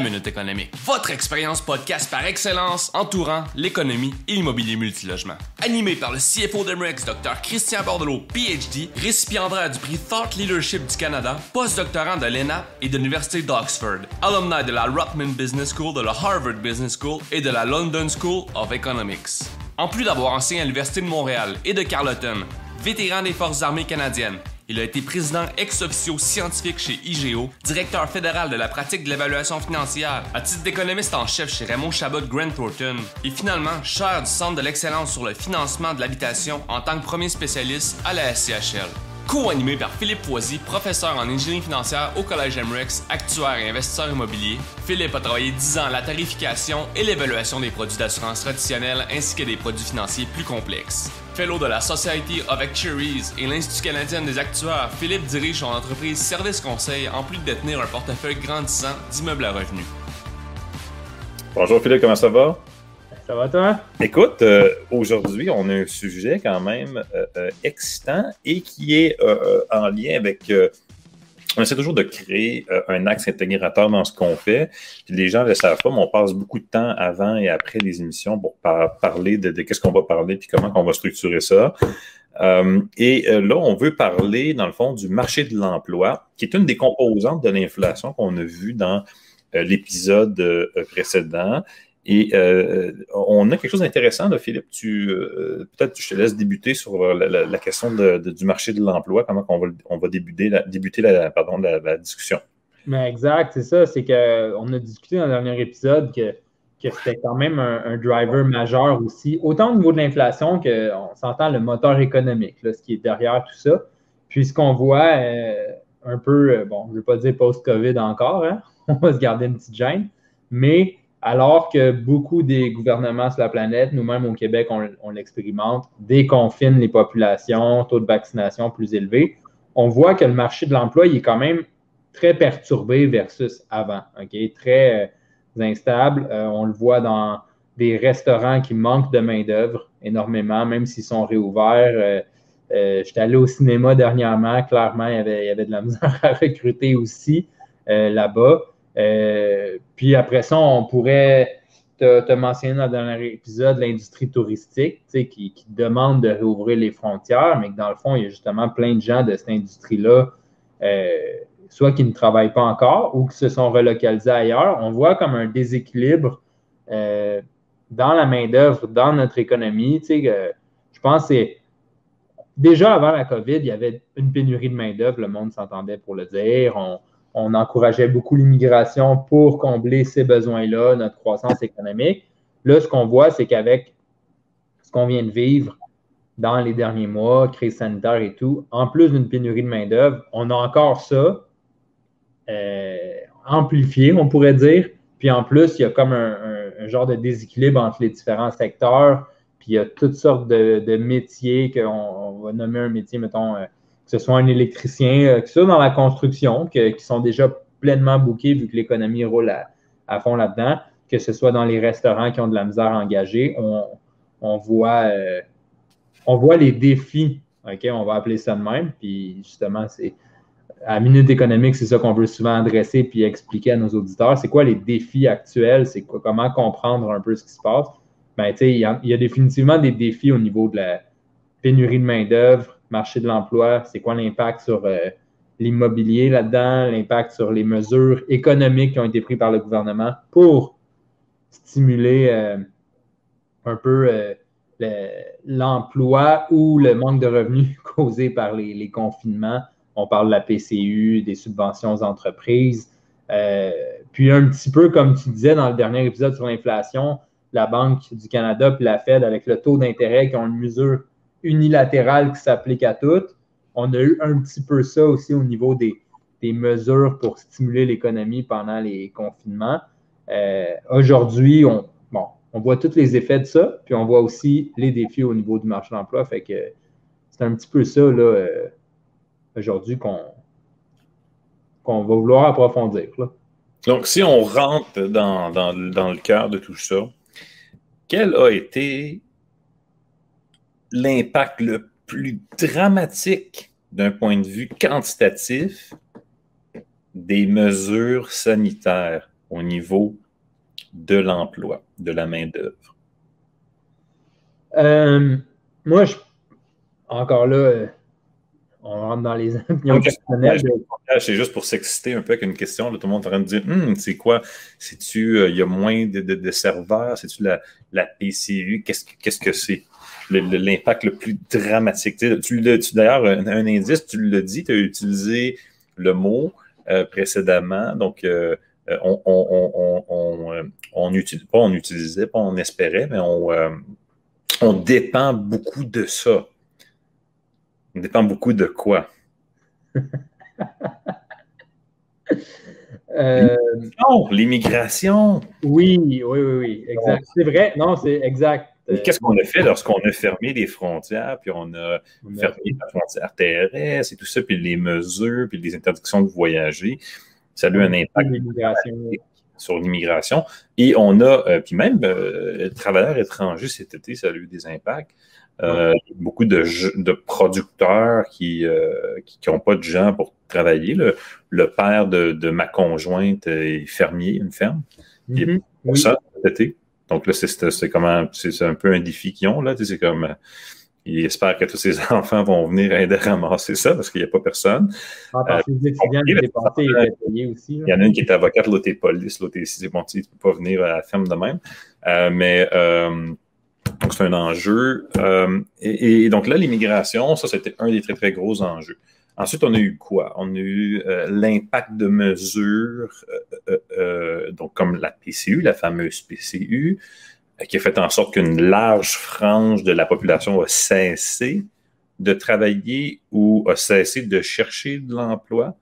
Minute Économique, votre expérience podcast par excellence entourant l'économie et l'immobilier multilogement. Animé par le CFO d'Emrex, Dr. Christian Bordelot, PhD, récipiendaire du prix Thought Leadership du Canada, postdoctorant de l'ENA et de l'Université d'Oxford, alumni de la Rotman Business School, de la Harvard Business School et de la London School of Economics. En plus d'avoir enseigné à l'Université de Montréal et de Carleton, vétéran des Forces armées canadiennes, il a été président ex officio scientifique chez IGO, directeur fédéral de la pratique de l'évaluation financière, à titre d'économiste en chef chez Raymond Chabot Grant Thornton, et finalement chair du Centre de l'excellence sur le financement de l'habitation en tant que premier spécialiste à la SCHL. Co-animé par Philippe Poisy, professeur en ingénierie financière au Collège MREX, actuaire et investisseur immobilier, Philippe a travaillé 10 ans à la tarification et l'évaluation des produits d'assurance traditionnels ainsi que des produits financiers plus complexes. Fellow de la Society of Actuaries et l'Institut canadien des actuaires, Philippe dirige son entreprise Service Conseil en plus de détenir un portefeuille grandissant d'immeubles à revenus. Bonjour Philippe, comment ça va? Ça va toi? Écoute, euh, aujourd'hui, on a un sujet quand même euh, euh, excitant et qui est en lien avec on essaie toujours de créer un axe intégrateur dans ce qu'on fait. les gens ne le savent pas, on passe beaucoup de temps avant et après les émissions pour parler de, qu'est-ce qu'on va parler puis comment on va structurer ça. Et là, on veut parler, dans le fond, du marché de l'emploi, qui est une des composantes de l'inflation qu'on a vu dans l'épisode précédent. Et euh, on a quelque chose d'intéressant, Philippe. Tu, euh, peut-être je te laisse débuter sur la, question du marché de l'emploi, comment on va, débuter, la, discussion. Mais exact, c'est ça. C'est qu'on a discuté dans le dernier épisode que, c'était quand même un, driver majeur aussi, autant au niveau de l'inflation qu'on s'entend le moteur économique, ce qui est derrière tout ça. Puis ce qu'on voit euh, un peu, bon, je ne vais pas dire post-COVID encore, hein? on va se garder une petite gêne, mais alors que beaucoup des gouvernements sur la planète, nous-mêmes au Québec, on, l'expérimente, déconfinent les populations, taux de vaccination plus élevé, on voit que le marché de l'emploi est quand même très perturbé versus avant, très euh, instable. Euh, on le voit dans des restaurants qui manquent de main-d'œuvre énormément, même s'ils sont réouverts. Euh, j'étais allé au cinéma dernièrement, clairement, il y avait, il y avait de la misère à recruter aussi là-bas. Euh, puis après ça, on pourrait te, mentionner dans le dernier épisode l'industrie touristique qui, qui, demande de réouvrir les frontières, mais que dans le fond, il y a justement plein de gens de cette industrie-là, euh, soit qui ne travaillent pas encore ou qui se sont relocalisés ailleurs. On voit comme un déséquilibre euh, dans la main-d'œuvre, dans notre économie. je pense que. Déjà avant la COVID, il y avait une pénurie de main-d'œuvre, le monde s'entendait pour le dire. On encourageait beaucoup l'immigration pour combler ces besoins-là, notre croissance économique. Là, ce qu'on voit, c'est qu'avec ce qu'on vient de vivre dans les derniers mois, crise sanitaire et tout, en plus d'une pénurie de main-d'œuvre, on a encore ça euh, amplifié, on pourrait dire. Puis en plus, il y a comme un, genre de déséquilibre entre les différents secteurs. Puis il y a toutes sortes de, métiers qu'on va nommer un métier, mettons, euh, ce soit un électricien, euh, que ce soit dans la construction, qui sont déjà pleinement bookés vu que l'économie roule à, fond là-dedans, que ce soit dans les restaurants qui ont de la misère à engager, on, voit, euh, on voit les défis, on va appeler ça de même, puis justement, c'est à Minute économique, c'est ça qu'on veut souvent adresser puis expliquer à nos auditeurs. C'est quoi les défis actuels? C'est quoi, comment comprendre un peu ce qui se passe? Ben, tu sais, il y, a définitivement des défis au niveau de la pénurie de main-d'œuvre, marché de l'emploi, c'est quoi l'impact sur euh, l'immobilier là-dedans, l'impact sur les mesures économiques qui ont été prises par le gouvernement pour stimuler euh, un peu euh, l'emploi ou le manque de revenus causé par les, confinements. On parle de la PCU, des subventions aux entreprises. puis un petit peu comme tu disais dans le dernier épisode sur l'inflation, la Banque du Canada puis la Fed avec le taux d'intérêt qui ont une mesure unilatérale qui s'applique à toutes. On a eu un petit peu ça aussi au niveau des, mesures pour stimuler l'économie pendant les confinements. Euh, aujourd'hui, on, voit tous les effets de ça, puis on voit aussi les défis au niveau du marché de l'emploi. C'est un petit peu ça euh, aujourd'hui qu'on qu'on va vouloir approfondir. Donc, si on rentre dans, dans le cœur de tout ça, quel a été l'impact le plus dramatique d'un point de vue quantitatif des mesures sanitaires au niveau de l'emploi, de la main-d'œuvre? Euh, moi, je, encore là, euh, on rentre dans les opinions personnelles. C'est juste pour s'exciter un peu avec une question. tout le monde est en train de dire hum, c'est quoi? C'est-tu, euh, il y a moins de, serveurs? C'est-tu la, la, PCU Qu'est-ce que c'est? L'impact le, plus dramatique. Tu, D'ailleurs, un, indice, tu l'as dit, tu as utilisé le mot précédemment. Donc, on, on, on, on, utilise, pas on utilisait, pas on espérait, mais on, on dépend beaucoup de ça. On dépend beaucoup de quoi? euh... l'immigration. Oui, oui, oui, oui, exact. C'est vrai, non, c'est exact. Qu'est-ce qu'on a fait lorsqu'on a fermé les frontières, puis on a fermé la frontière terrestre et tout ça, puis les mesures, puis les interdictions de voyager? Ça a eu un impact sur l'immigration. Et on a, euh, puis même euh, travailleurs étrangers cet été, ça a eu des impacts. Euh, beaucoup de, de, producteurs qui n'ont pas de gens pour travailler. Le, père de, ma conjointe est fermier, une ferme. Il est pour mm-hmm. ça cet été. Donc là, c'est comment c'est un peu un défi qu'ils ont. là. C'est comme il espère que tous ses enfants vont venir aider à ramasser ça parce qu'il n'y a pas personne. Ah, parce que les étudiants il aussi. Il y en a une qui est avocate, l'autre est police, l'autre est. Bon, tu ne peux pas venir à la ferme de même. Euh, mais euh, c'est un enjeu. Euh, et, donc là, l'immigration, ça, c'était un des très, très gros enjeux. Ensuite, on a eu quoi? On a eu l'impact de mesures, donc comme la PCU, la fameuse PCU, qui a fait en sorte qu'une large frange de la population a cessé de travailler ou a cessé de chercher de l'emploi.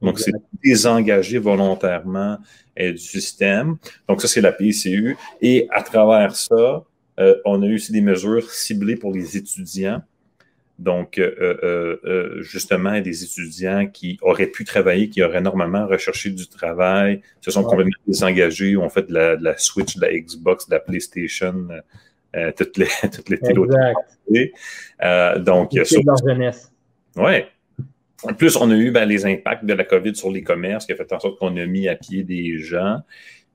Donc, c'est désengagé volontairement euh, du système. Donc, ça, c'est la PCU. Et à travers ça, euh, on a eu aussi des mesures ciblées pour les étudiants donc, euh, euh, euh, justement, des étudiants qui auraient pu travailler, qui auraient normalement recherché du travail, se sont complètement désengagés, ont fait de la, Switch, de la Xbox, de la PlayStation, toutes les, toutes les exact. donc, sur... leur jeunesse. Oui. En plus, on a eu ben, les impacts de la COVID sur les commerces qui a fait en sorte qu'on a mis à pied des gens.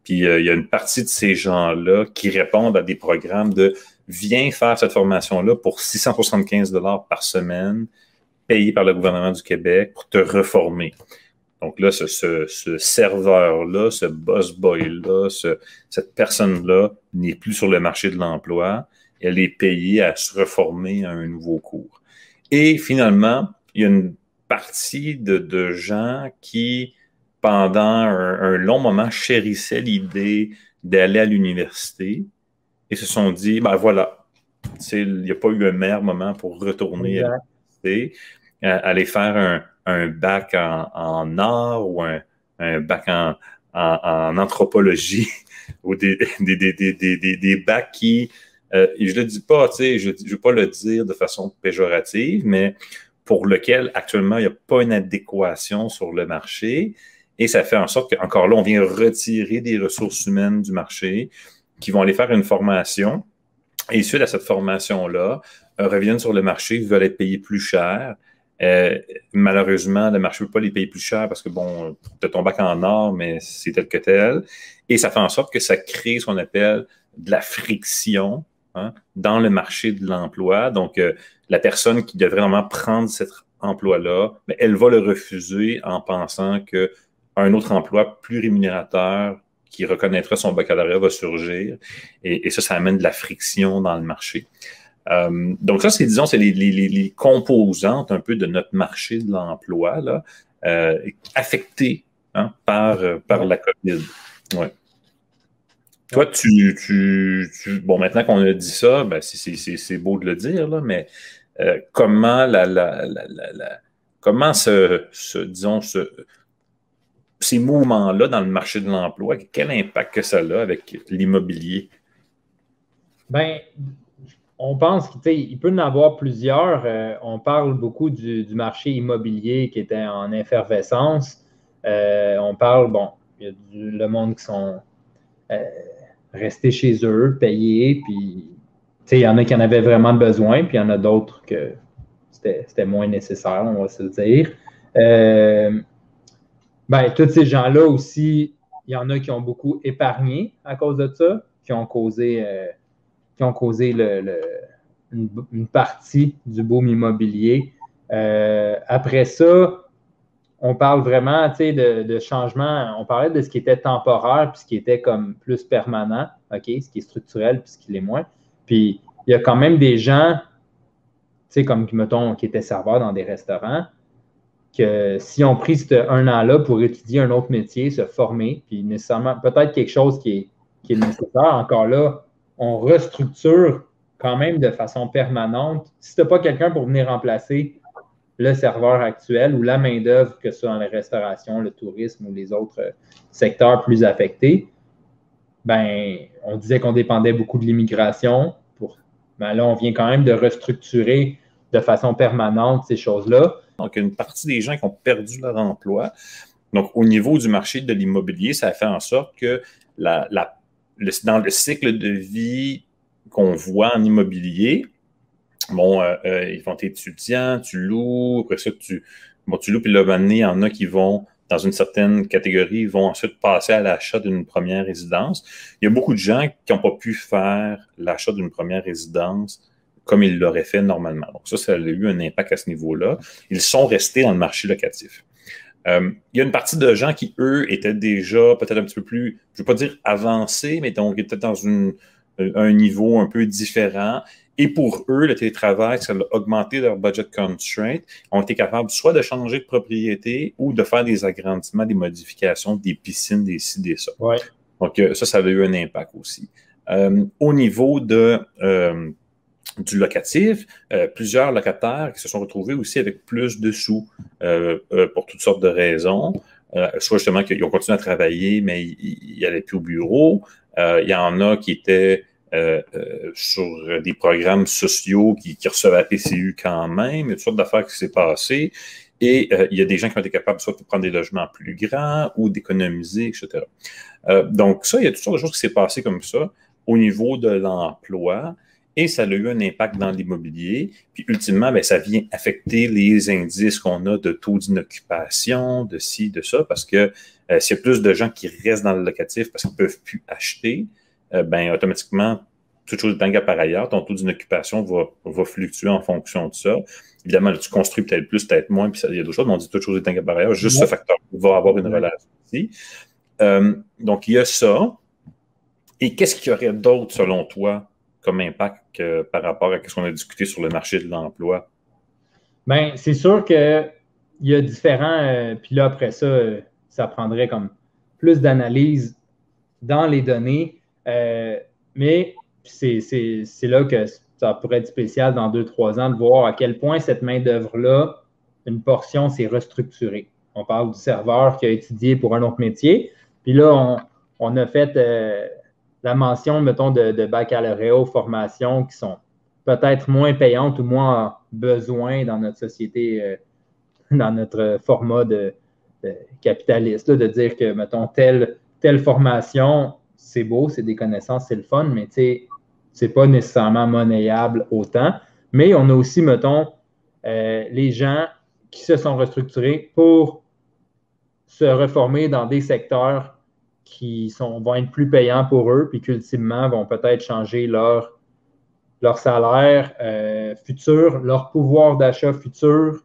Puis, il y a une partie de ces gens-là qui répondent à des programmes de viens faire cette formation-là pour 675 dollars par semaine, payé par le gouvernement du Québec pour te reformer. Donc là, ce, serveur-là, ce boss boy-là, cette personne-là n'est plus sur le marché de l'emploi. Elle est payée à se reformer à un nouveau cours. Et finalement, il y a une partie de, gens qui, pendant un long moment, chérissaient l'idée d'aller à l'université, et se sont dit, ben voilà, il n'y a pas eu un meilleur moment pour retourner à l'université, aller faire un, bac en, en, art ou un, bac en, anthropologie ou des, des, bacs qui, euh, je ne le dis pas, je ne veux pas le dire de façon péjorative, mais pour lequel actuellement il n'y a pas une adéquation sur le marché. Et ça fait en sorte qu'encore là, on vient retirer des ressources humaines du marché qui vont aller faire une formation et suite à cette formation-là, euh, reviennent sur le marché, veulent être payés plus cher. Euh, malheureusement, le marché ne veut pas les payer plus cher parce que, bon, tu as ton bac en or, mais c'est tel que tel. Et ça fait en sorte que ça crée ce qu'on appelle de la friction hein, dans le marché de l'emploi. Donc, euh, la personne qui devrait vraiment prendre cet emploi-là, mais elle va le refuser en pensant qu'un autre emploi plus rémunérateur qui reconnaîtra son baccalauréat va surgir. Et, ça, ça amène de la friction dans le marché. Euh, donc ça, c'est, disons, c'est les, composantes un peu de notre marché de l'emploi, là, euh, affectées hein, par, euh, par la COVID. Toi, tu, Bon, maintenant qu'on a dit ça, ben, c'est, beau de le dire, là, mais comment la, comment disons, ce, ces mouvements-là dans le marché de l'emploi, quel impact que ça a avec l'immobilier? Bien, on pense qu'il peut en avoir plusieurs. Euh, on parle beaucoup du, marché immobilier qui était en effervescence. Euh, on parle, bon, il y a le monde qui sont euh, restés chez eux, payés, puis il y en a qui en avaient vraiment besoin, puis il y en a d'autres que c'était moins nécessaire, on va se le dire ben, tous ces gens-là aussi il y en a qui ont beaucoup épargné à cause de ça, qui ont causé, qui ont causé le, une, partie du boom immobilier. après ça, on parle vraiment de, de changement. On parlait de ce qui était temporaire puis ce qui était comme plus permanent, OK, ce qui est structurel puis ce qui l'est moins. Puis il y a quand même des gens, tu sais, comme, mettons, qui étaient serveurs dans des restaurants, que si on pris un an-là pour étudier un autre métier, se former, puis nécessairement, peut-être quelque chose qui est, qui est nécessaire, encore là, on restructure quand même de façon permanente. Si tu n'as pas quelqu'un pour venir remplacer le serveur actuel ou la main-d'œuvre, que ce soit dans la restauration, le tourisme ou les autres euh, secteurs plus affectés, ben, on disait qu'on dépendait beaucoup de l'immigration. Pour... Ben là, on vient quand même de restructurer de façon permanente ces choses-là. Donc, une partie des gens qui ont perdu leur emploi. Donc, au niveau du marché de l'immobilier, ça fait en sorte que dans le cycle de vie qu'on voit en immobilier, bon, euh, euh, ils vont être étudiants, tu loues, après ça, tu, bon, tu loues, puis là, il y en a qui vont, dans une certaine catégorie, vont ensuite passer à l'achat d'une première résidence. Il y a beaucoup de gens qui n'ont pas pu faire l'achat d'une première résidence comme ils l'auraient fait normalement. Donc ça, ça a eu un impact à ce niveau-là. Ils sont restés dans le marché locatif. Euh, il y a une partie de gens qui, eux, étaient déjà peut-être un petit peu plus, je ne veux pas dire avancés, mais donc étaient dans une, un niveau un peu différent et pour eux, le télétravail, ça a augmenté leur budget constraint. Ils ont été capables soit de changer de propriété ou de faire des agrandissements, des modifications, des piscines, des ci, des ça. Donc, euh, ça, ça a eu un impact aussi. Euh, au niveau de, euh, du locatif, plusieurs locataires qui se sont retrouvés aussi avec plus de sous pour toutes sortes de raisons. soit justement qu'ils ont continué à travailler, mais ils n'allaient plus au bureau. il y en a qui étaient euh, euh, sur des programmes sociaux qui, recevaient la PCU quand même. Il y a toutes sortes d'affaires qui s'est passé. Et euh, il y a des gens qui ont été capables soit de prendre des logements plus grands ou d'économiser, etc. donc, ça, il y a toutes sortes de choses qui s'est passé comme ça au niveau de l'emploi. Et ça a eu un impact dans l'immobilier. Puis ultimement, bien, ça vient affecter les indices qu'on a de taux d'inoccupation, de ci, de ça, parce que s'il y a plus de gens qui restent dans le locatif parce qu'ils ne peuvent plus acheter, euh, ben, automatiquement, toute chose étant par ailleurs, ton taux d'inoccupation va, va fluctuer en fonction de ça. Évidemment, tu construis peut-être plus, peut-être moins, puis il y a d'autres choses, mais on dit toute chose étant par ailleurs. Juste ce facteur va avoir une relation ici. Euh, donc, il y a ça. Et qu'est-ce qu'il y aurait d'autre, selon toi, comme impact par rapport à ce qu'on a discuté sur le marché de l'emploi? Bien, c'est sûr qu'il y a différents. Euh, puis là, après ça, ça prendrait comme plus d'analyse dans les données. Euh, mais c'est là que ça pourrait être spécial dans deux, trois ans de voir à quel point cette main-d'œuvre-là, une portion s'est restructurée. On parle du serveur qui a étudié pour un autre métier. Puis là, on, a fait euh, la mention, mettons, de, de baccalauréat aux formations qui sont peut-être moins payantes ou moins besoin dans notre société, euh, dans notre format de, capitaliste, de dire que, mettons, telle, telle formation c'est beau, c'est des connaissances, c'est le fun, mais tu sais, c'est pas nécessairement monnayable autant. Mais on a aussi, mettons, euh, les gens qui se sont restructurés pour se reformer dans des secteurs qui sont, vont être plus payants pour eux, puis qu'ultimement vont peut-être changer leur, leur salaire euh, futur, leur pouvoir d'achat futur.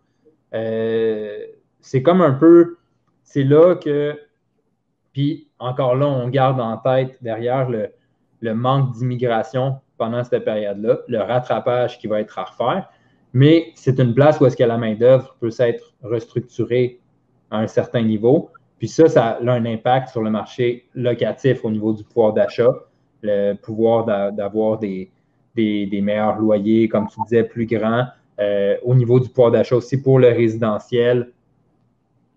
Euh, c'est comme un peu, c'est là que puis encore là, on garde en tête derrière le, manque d'immigration pendant cette période-là, le rattrapage qui va être à refaire. Mais c'est une place où est-ce que la main-d'œuvre peut s'être restructurée à un certain niveau. Puis ça, ça a un impact sur le marché locatif au niveau du pouvoir d'achat, le pouvoir d'avoir des, meilleurs loyers, comme tu disais, plus grands, euh, au niveau du pouvoir d'achat aussi pour le résidentiel,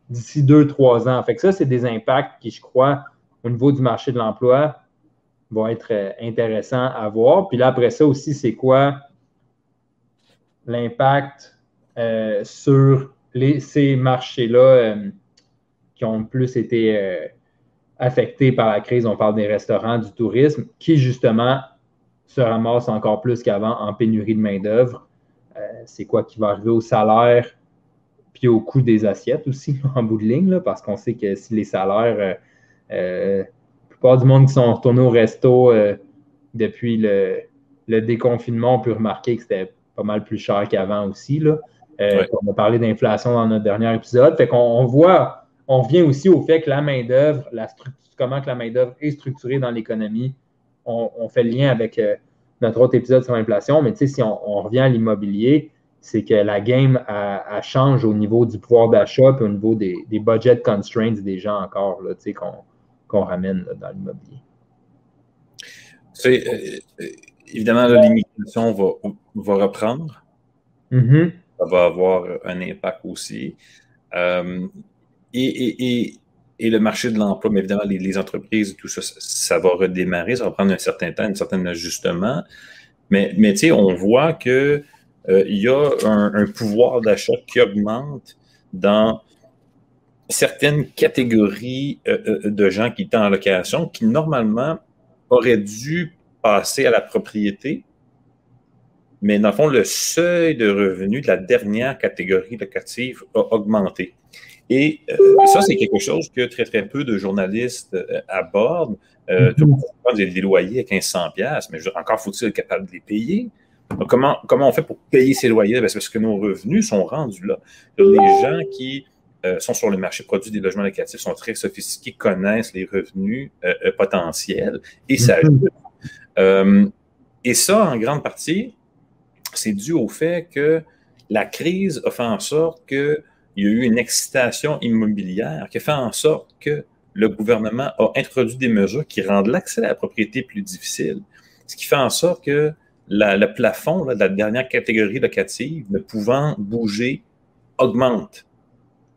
d'ici deux, trois ans. Fait que ça, c'est des impacts qui, je crois, au niveau du marché de l'emploi, vont être euh, intéressants à voir. Puis là, après ça aussi, c'est quoi l'impact euh, sur ces marchés-là qui ont plus été affectés par la crise. On parle des restaurants, du tourisme, qui justement se ramassent encore plus qu'avant en pénurie de main-d'œuvre. c'est quoi qui va arriver au salaire puis au coût des assiettes aussi, en bout de ligne, parce qu'on sait que si les salaires la plupart du monde qui sont retournés au resto depuis le, le, déconfinement, on peut remarquer que c'était pas mal plus cher qu'avant aussi. Là. On a parlé d'inflation dans notre dernier épisode. Fait qu'on voit, on revient aussi au fait que la main-d'œuvre, comment que la main-d'œuvre est structurée dans l'économie. On, fait le lien avec notre autre épisode sur l'inflation, mais si on, revient à l'immobilier, c'est que la game change au niveau du pouvoir d'achat et au niveau des, budget constraints des gens encore qu'on ramène dans l'immobilier. Euh, euh, évidemment, la limitation va, reprendre. Mm-hmm. Ça va avoir un impact aussi. Euh, et, le marché de l'emploi, mais évidemment, les, entreprises, tout ça, ça, va redémarrer, ça va prendre un certain temps, un certain ajustement. Mais, tu sais, on voit que euh, il y a un, pouvoir d'achat qui augmente dans certaines catégories euh, euh, de gens qui étaient en location qui normalement auraient dû passer à la propriété. Mais dans le fond, le seuil de revenus de la dernière catégorie locative a augmenté. Et ça, c'est quelque chose que très, très peu de journalistes abordent. Euh, tout le des, des loyers à 1500 mais encore faut-il être capable de les payer. Comment, comment on fait pour payer ces loyers? Ben, c'est parce que nos revenus sont rendus là. Les gens qui euh, sont sur le marché produit des logements locatifs sont très sophistiqués, connaissent les revenus euh, euh, potentiels et ça mm-hmm. et ça, en grande partie, c'est dû au fait que la crise a fait en sorte qu'il y a eu une excitation immobilière qui a fait en sorte que le gouvernement a introduit des mesures qui rendent l'accès à la propriété plus difficile. Ce qui fait en sorte que le plafond de la dernière catégorie locative, ne pouvant bouger, augmente.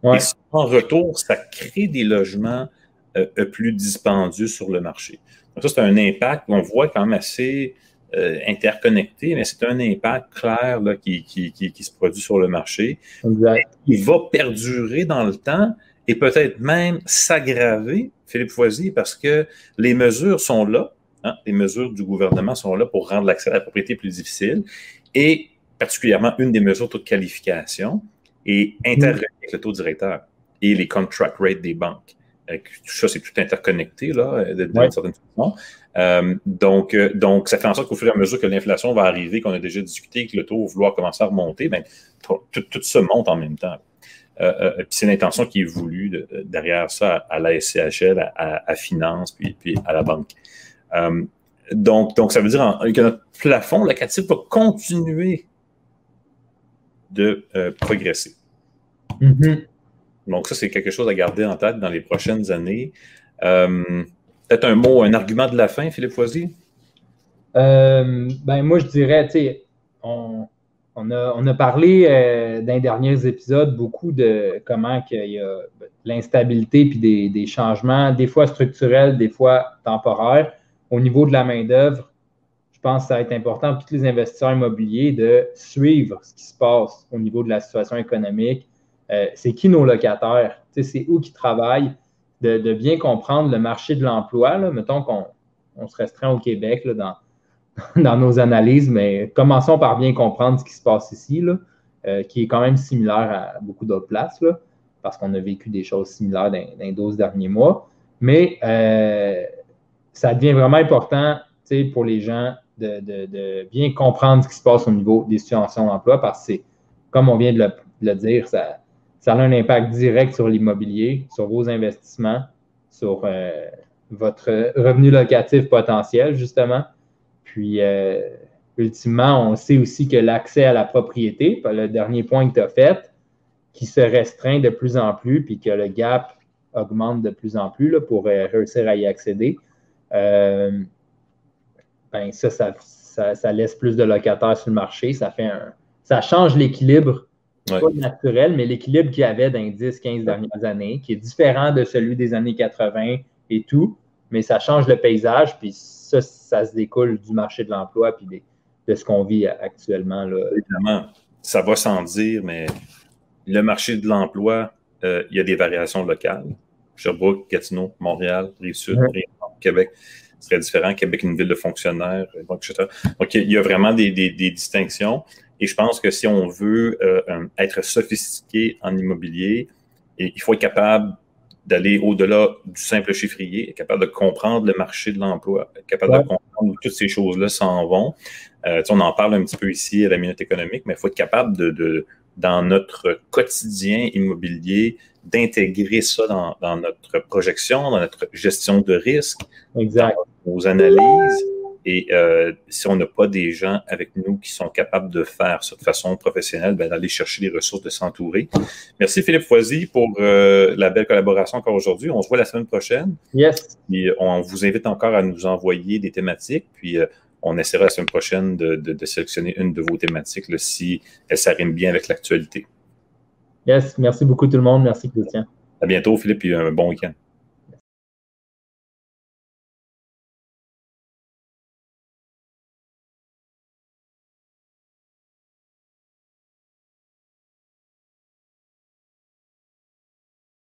Et en retour, ça crée des logements euh, euh, plus dispendieux sur le marché. Donc ça, c'est un impact qu'on voit quand même assez euh, interconnecté, mais c'est un impact clair là, qui, qui, se produit sur le marché. Il va perdurer dans le temps et peut-être même s'aggraver, Philippe Foisy, parce que les mesures sont là, Hein, les mesures du gouvernement sont là pour rendre l'accès à la propriété plus difficile et particulièrement une des mesures de qualification et intervenir avec le taux directeur et les contract rates des banques. Euh, tout ça, c'est tout interconnecté là, d'une certaine façon. Euh, donc, euh, donc, ça fait en sorte qu'au fur et à mesure que l'inflation va arriver, qu'on a déjà discuté, que le taux va vouloir commencer à remonter, ben, tout, tout, ça monte en même temps. puis c'est l'intention qui est voulue derrière ça à la SCHL, à, à, Finance, puis, puis à la banque. Euh, donc, donc, ça veut dire que notre plafond locatif va continuer de euh, progresser. Mm-hmm. Donc, ça, c'est quelque chose à garder en tête dans les prochaines années. Euh, peut-être un mot, un argument de la fin, Philippe Foisy? ben, moi, je dirais, tu sais, on, a, parlé dans les derniers épisodes beaucoup de comment il y a l'instabilité puis des, des, changements, des fois structurels, des fois temporaires au niveau de la main-d'œuvre, je pense que ça va être important pour tous les investisseurs immobiliers de suivre ce qui se passe au niveau de la situation économique. Euh, c'est qui nos locataires? C'est où qui travaillent? De, bien comprendre le marché de l'emploi. Mettons qu'on se restreint au Québec dans, dans nos analyses, mais commençons par bien comprendre ce qui se passe ici, euh, qui est quand même similaire à beaucoup d'autres places, parce qu'on a vécu des choses similaires dans, les 12 derniers mois. Mais euh, ça devient vraiment important pour les gens de, bien comprendre ce qui se passe au niveau des situations d'emploi parce que comme on vient de le, dire, ça, ça, a un impact direct sur l'immobilier, sur vos investissements, sur euh, votre revenu locatif potentiel, justement. Puis, euh, ultimement, on sait aussi que l'accès à la propriété, le dernier point que tu as fait, qui se restreint de plus en plus, puis que le gap augmente de plus en plus là, pour euh, réussir à y accéder. Ben ça, laisse plus de locataires sur le marché. Ça change l'équilibre, pas naturel, mais l'équilibre qu'il y avait dans les 10-15 dernières années, qui est différent de celui des années 80 et tout, mais ça change le paysage, puis ça, ça se découle du marché de l'emploi, puis de ce qu'on vit actuellement. Là. Évidemment, ça va sans dire, mais le marché de l'emploi, euh, il y a des variations locales. Sherbrooke, Gatineau, Montréal, Rive-Sud, Québec serait différent. Québec une ville de fonctionnaires, etc. Donc, il y a vraiment des, distinctions. Et je pense que si on veut euh, être sophistiqué en immobilier, il faut être capable d'aller au-delà du simple chiffrier, être capable de comprendre le marché de l'emploi, être capable de comprendre où toutes ces choses-là s'en vont. Euh, on en parle un petit peu ici à la minute économique, mais il faut être capable de, dans notre quotidien immobilier, d'intégrer ça dans, dans, notre projection, dans notre gestion de risque, exact. dans nos analyses. Et euh, si on n'a pas des gens avec nous qui sont capables de faire ça de façon professionnelle, ben, d'aller chercher les ressources, de s'entourer. Merci Philippe Foisy pour euh, la belle collaboration encore aujourd'hui. On se voit la semaine prochaine. Yes. Puis on vous invite encore à nous envoyer des thématiques. Puis euh, on essaiera la semaine prochaine de, de, de sélectionner une de vos thématiques là, si elle s'arrime bien avec l'actualité. Yes. Merci beaucoup tout le monde. Merci Christian. À bientôt Philippe et un bon week-end.